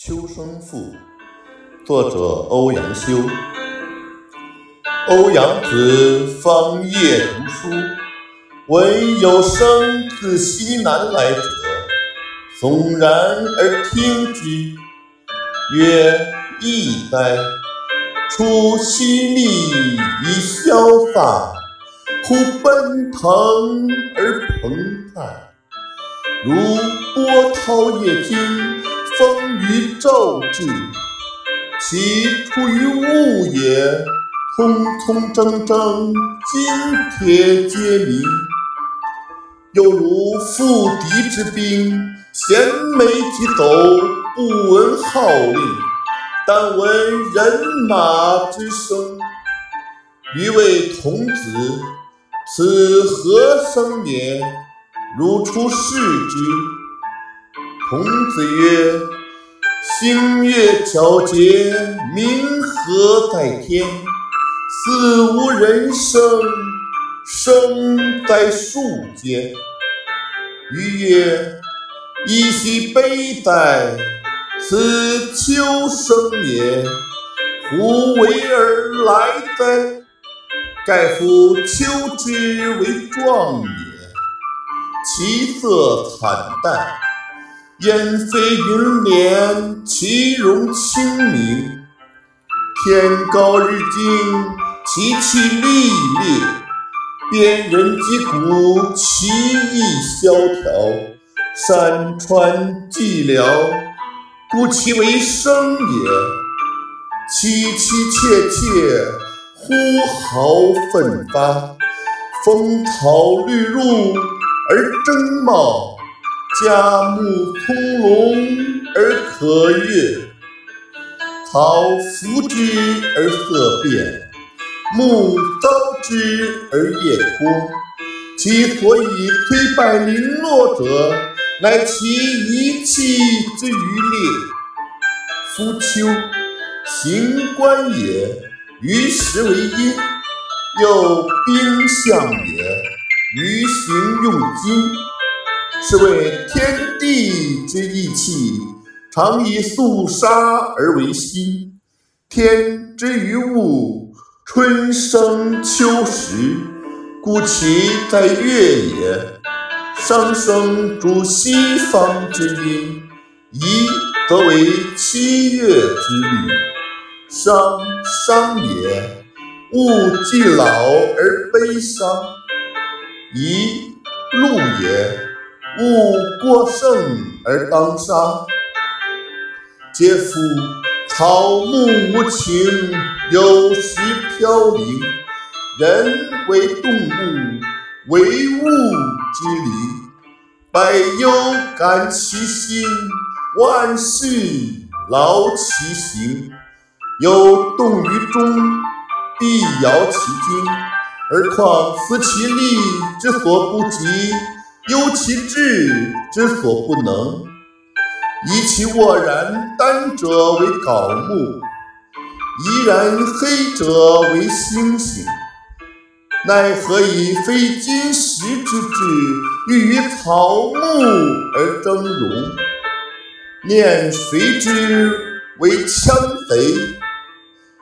秋声赋，作者欧阳修。欧阳子方夜读书，闻有声自西南来者，悚然而听之，曰：“异哉！出西历以潇洒，忽奔腾而澎湃，如波涛夜惊，骤至，其出于物也。”匆匆铮铮，金铁皆鸣。又如赴敌之兵，衔枚疾走，不闻号令，但闻人马之声。余谓童子：“此何声也？”如出视之。童子曰：“星月皎洁，明和在天。”似无人声，声在树间。余曰：噫吁悲哉！此秋声也，胡为而来哉？盖夫秋之为壮也，其色惨淡；烟飞云连，其容清明。天高日近，其气历烈；边人击鼓，其意萧条。山川寂寥，故其为声也。凄凄切切，呼号奋发。风草绿入而争茂，佳木葱茏而可悦。草拂之而色变，木遭之而叶脱。其所以摧败零落者，乃其一气之余烈。夫秋，行官也，于时为阴；又兵象也，于行用金。是谓天地之义气。常以肃杀而为心。天之于物，春生秋实，故其在月也。上升主西方之阴，宜则为七月之律。伤伤也，物既老而悲伤；颐禄也，物过盛而当杀。嗟夫！草木无情，有时飘零。人为动物，唯物之灵。百忧感其心，万事劳其形。有动于中，必摇其筋。而况思其力之所不及，忧其志之所不能。以其沃然丹者为槁木，怡然黑者为星星。奈何以非金石之质，欲与草木而争荣？念谁之为羌贼？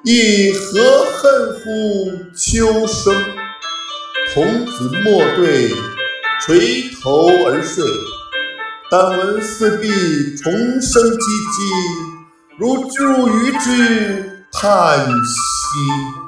亦何恨乎秋声？童子莫对，垂头而睡。但闻四壁虫声唧唧，如入于之，叹息。